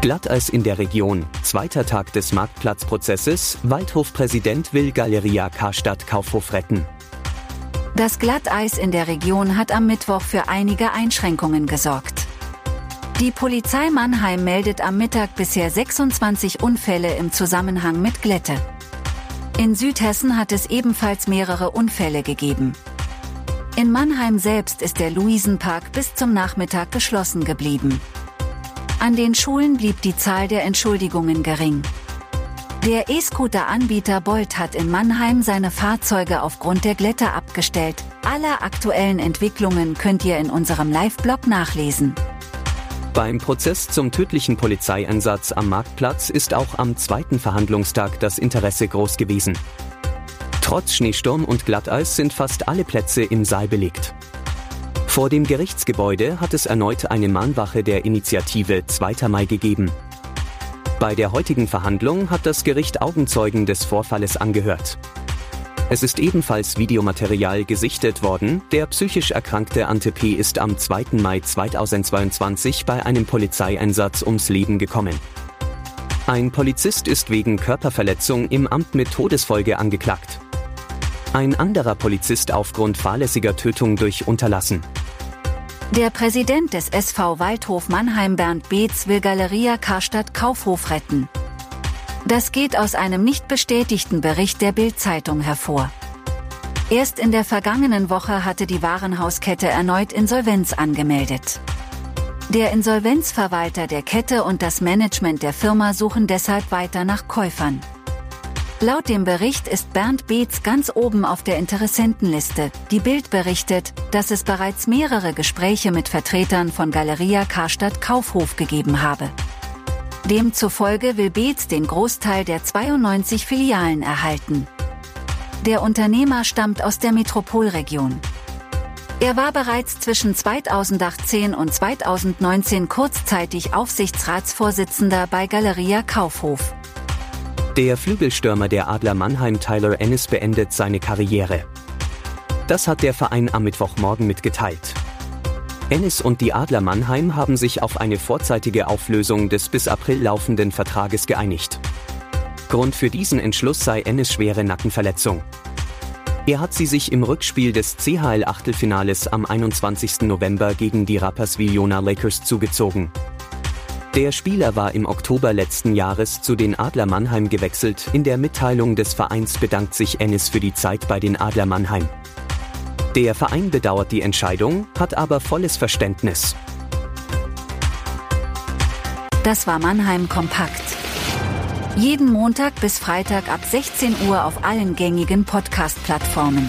Glatteis in der Region. Zweiter Tag des Marktplatzprozesses. Waldhofpräsident will Galeria Karstadt Kaufhof retten. Das Glatteis in der Region hat am Mittwoch für einige Einschränkungen gesorgt. Die Polizei Mannheim meldet am Mittag bisher 26 Unfälle im Zusammenhang mit Glätte. In Südhessen hat es ebenfalls mehrere Unfälle gegeben. In Mannheim selbst ist der Luisenpark bis zum Nachmittag geschlossen geblieben. An den Schulen blieb die Zahl der Entschuldigungen gering. Der E-Scooter-Anbieter Bolt hat in Mannheim seine Fahrzeuge aufgrund der Glätte abgestellt. Alle aktuellen Entwicklungen könnt ihr in unserem Live-Blog nachlesen. Beim Prozess zum tödlichen Polizeieinsatz am Marktplatz ist auch am zweiten Verhandlungstag das Interesse groß gewesen. Trotz Schneesturm und Glatteis sind fast alle Plätze im Saal belegt. Vor dem Gerichtsgebäude hat es erneut eine Mahnwache der Initiative 2. Mai gegeben. Bei der heutigen Verhandlung hat das Gericht Augenzeugen des Vorfalles angehört. Es ist ebenfalls Videomaterial gesichtet worden. Der psychisch erkrankte Ante P. ist am 2. Mai 2022 bei einem Polizeieinsatz ums Leben gekommen. Ein Polizist ist wegen Körperverletzung im Amt mit Todesfolge angeklagt. Ein anderer Polizist aufgrund fahrlässiger Tötung durch Unterlassen. Der Präsident des SV Waldhof Mannheim Bernd Beetz will Galeria Karstadt Kaufhof retten. Das geht aus einem nicht bestätigten Bericht der Bild-Zeitung hervor. Erst in der vergangenen Woche hatte die Warenhauskette erneut Insolvenz angemeldet. Der Insolvenzverwalter der Kette und das Management der Firma suchen deshalb weiter nach Käufern. Laut dem Bericht ist Bernd Beetz ganz oben auf der Interessentenliste. Die Bild berichtet, dass es bereits mehrere Gespräche mit Vertretern von Galeria Karstadt Kaufhof gegeben habe. Demzufolge will Beetz den Großteil der 92 Filialen erhalten. Der Unternehmer stammt aus der Metropolregion. Er war bereits zwischen 2018 und 2019 kurzzeitig Aufsichtsratsvorsitzender bei Galeria Kaufhof. Der Flügelstürmer der Adler Mannheim Tyler Ennis beendet seine Karriere. Das hat der Verein am Mittwochmorgen mitgeteilt. Ennis und die Adler Mannheim haben sich auf eine vorzeitige Auflösung des bis April laufenden Vertrages geeinigt. Grund für diesen Entschluss sei Ennis schwere Nackenverletzung. Er hat sie sich im Rückspiel des CHL-Achtelfinales am 21. November gegen die Rapperswil-Jona Lakers zugezogen. Der Spieler war im Oktober letzten Jahres zu den Adler Mannheim gewechselt. In der Mitteilung des Vereins bedankt sich Ennis für die Zeit bei den Adler Mannheim. Der Verein bedauert die Entscheidung, hat aber volles Verständnis. Das war Mannheim Kompakt. Jeden Montag bis Freitag ab 16 Uhr auf allen gängigen Podcast-Plattformen.